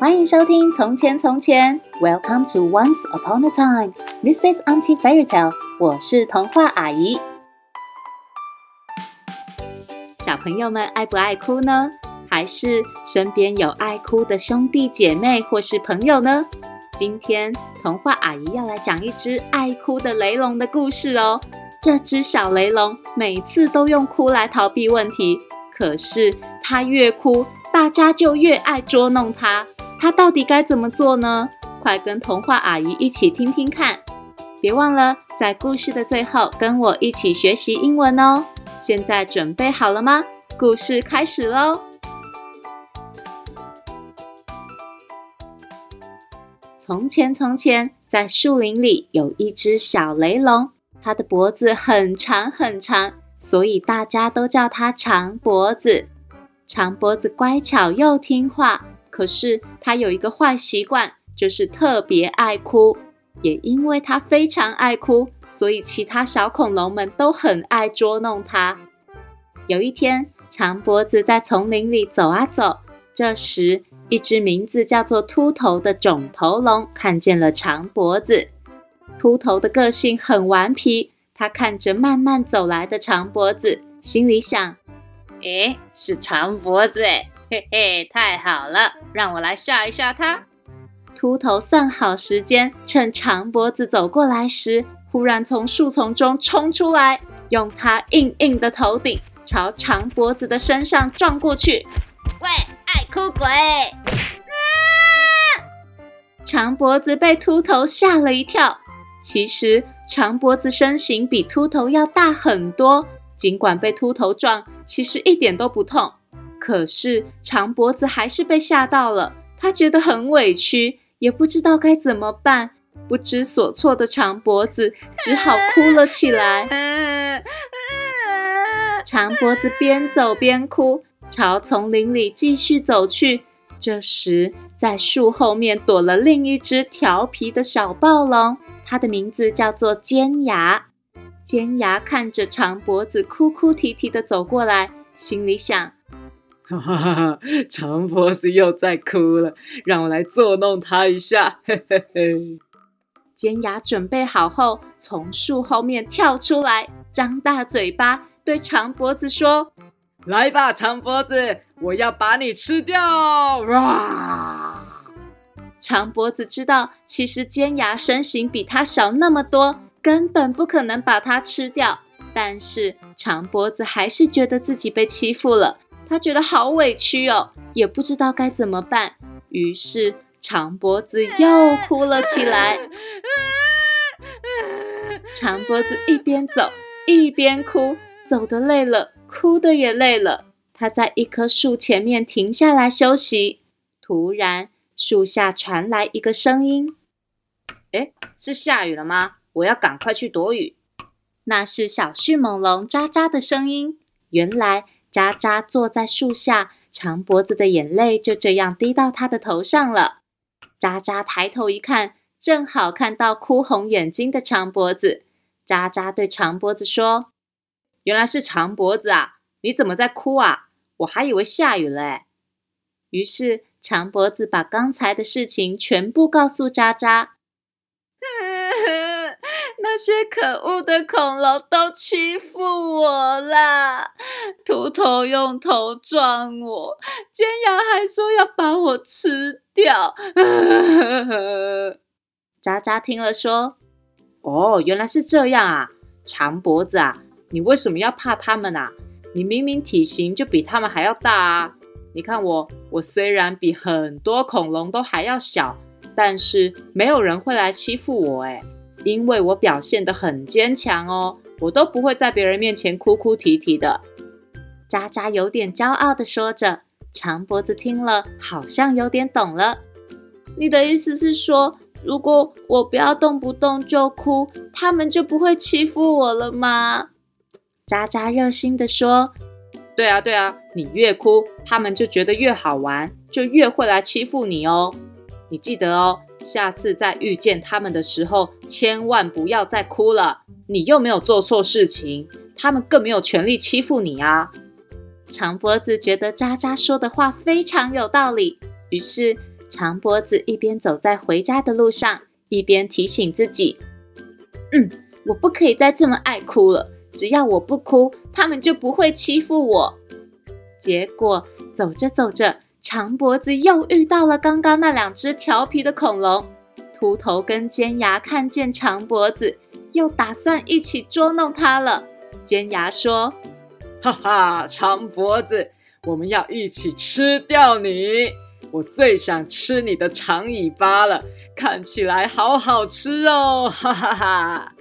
欢迎收听《从前从前》，Welcome to Once Upon a Time。This is Auntie Fairy Tale。我是童话阿姨。小朋友们爱不爱哭呢？还是身边有爱哭的兄弟姐妹或是朋友呢？今天童话阿姨要来讲一只爱哭的雷龙的故事哦。这只小雷龙每次都用哭来逃避问题，可是它越哭，大家就越爱捉弄它。它到底该怎么做呢？快跟童话阿姨一起听听看！别忘了在故事的最后跟我一起学习英文哦。现在准备好了吗？故事开始喽！从前，从前，在树林里有一只小雷龙。它的脖子很长很长，所以大家都叫它长脖子。长脖子乖巧又听话，可是他有一个坏习惯，就是特别爱哭。也因为他非常爱哭，所以其他小恐龙们都很爱捉弄他。有一天，长脖子在丛林里走啊走，这时一只名字叫做秃头的肿头龙看见了长脖子。秃头的个性很顽皮，他看着慢慢走来的长脖子，心里想：“诶，是长脖子诶，嘿嘿，太好了，让我来吓一吓他。”秃头算好时间，趁长脖子走过来时，忽然从树丛中冲出来，用他硬硬的头顶朝长脖子的身上撞过去。喂，爱哭鬼！长脖子被秃头吓了一跳。其实长脖子身形比秃头要大很多，尽管被秃头撞，其实一点都不痛。可是长脖子还是被吓到了，他觉得很委屈，也不知道该怎么办。不知所措的长脖子只好哭了起来。长脖子边走边哭，朝丛林里继续走去。这时，在树后面躲了另一只调皮的小暴龙。它的名字叫做尖牙。尖牙看着长脖子哭哭啼啼地走过来，心里想：哈哈哈，长脖子又在哭了，让我来作弄他一下。嘿嘿嘿。尖牙准备好后，从树后面跳出来，张大嘴巴对长脖子说：“来吧，长脖子，我要把你吃掉！”哇！长脖子知道，其实尖牙身形比它小那么多，根本不可能把它吃掉。但是长脖子还是觉得自己被欺负了，他觉得好委屈哦，也不知道该怎么办。于是长脖子又 哭了起来。长脖子一边走一边哭，走的累了，哭的也累了。他在一棵树前面停下来休息，突然。树下传来一个声音：“诶，是下雨了吗？我要赶快去躲雨。”那是小迅猛龙喳喳的声音。原来渣渣坐在树下，长脖子的眼泪就这样滴到他的头上了。渣渣抬头一看，正好看到哭红眼睛的长脖子。渣渣对长脖子说：“原来是长脖子啊，你怎么在哭啊？我还以为下雨了诶。”于是。长脖子把刚才的事情全部告诉渣渣。那些可恶的恐龙都欺负我啦！秃头用头撞我，尖牙还说要把我吃掉。渣渣听了说：“哦，原来是这样啊！长脖子啊，你为什么要怕他们啊？你明明体型就比他们还要大啊！”你看我，我虽然比很多恐龙都还要小，但是没有人会来欺负我诶，因为我表现得很坚强哦，我都不会在别人面前哭哭啼啼的。渣渣有点骄傲地说着，长脖子听了好像有点懂了。你的意思是说，如果我不要动不动就哭，他们就不会欺负我了吗？渣渣热心地说。对啊，对啊，你越哭，他们就觉得越好玩，就越会来欺负你哦。你记得哦，下次再遇见他们的时候，千万不要再哭了。你又没有做错事情，他们更没有权利欺负你啊。长脖子觉得渣渣说的话非常有道理，于是长脖子一边走在回家的路上，一边提醒自己：“嗯，我不可以再这么爱哭了。只要我不哭，他们就不会欺负我。”结果走着走着，长脖子又遇到了刚刚那两只调皮的恐龙。秃头跟尖牙看见长脖子，又打算一起捉弄它了。尖牙说：“哈哈，长脖子，我们要一起吃掉你！我最想吃你的长尾巴了，看起来好好吃哦！”哈哈哈。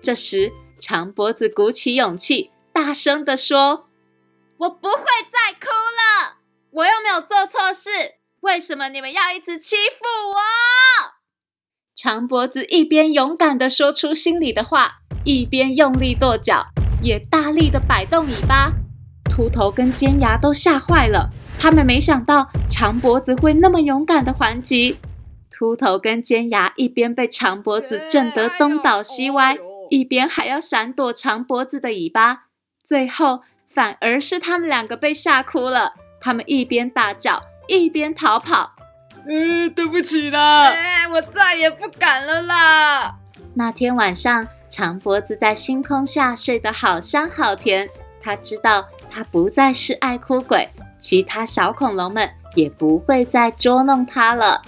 这时，长脖子鼓起勇气，大声地说：“我不会再哭了，我又没有做错事，为什么你们要一直欺负我？”长脖子一边勇敢的说出心里的话，一边用力跺脚，也大力的摆动尾巴。秃头跟尖牙都吓坏了，他们没想到长脖子会那么勇敢的还击。秃头跟尖牙一边被长脖子震得东倒西歪，一边还要闪躲长脖子的尾巴。最后反而是他们两个被吓哭了，他们一边大叫，一边逃跑。嗯，对不起啦，哎，我再也不敢了啦。那天晚上，长脖子在星空下睡得好香好甜。他知道他不再是爱哭鬼，其他小恐龙们也不会再捉弄他了。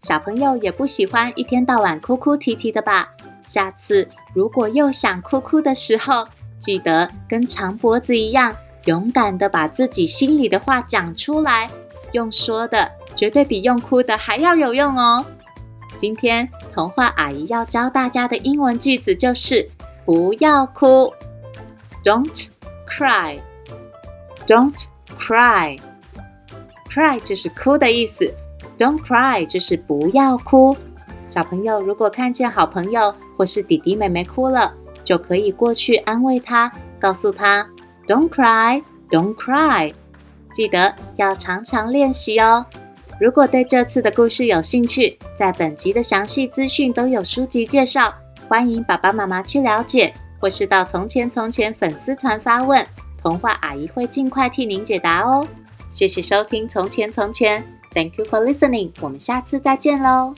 小朋友也不喜欢一天到晚哭哭啼啼的吧？下次如果又想哭哭的时候，记得跟长脖子一样。勇敢的把自己心里的话讲出来，用说的绝对比用哭的还要有用哦。今天童话阿姨要教大家的英文句子就是“不要哭 ”，Don't cry，Don't cry，Cry 就是哭的意思，Don't cry 就是不要哭。小朋友如果看见好朋友或是弟弟妹妹哭了，就可以过去安慰他，告诉他。Don't cry, don't cry。记得要常常练习哦。如果对这次的故事有兴趣，在本集的详细资讯都有书籍介绍，欢迎爸爸妈妈去了解，或是到从前从前粉丝团发问，童话阿姨会尽快替您解答哦。谢谢收听从前从前，Thank you for listening。我们下次再见喽。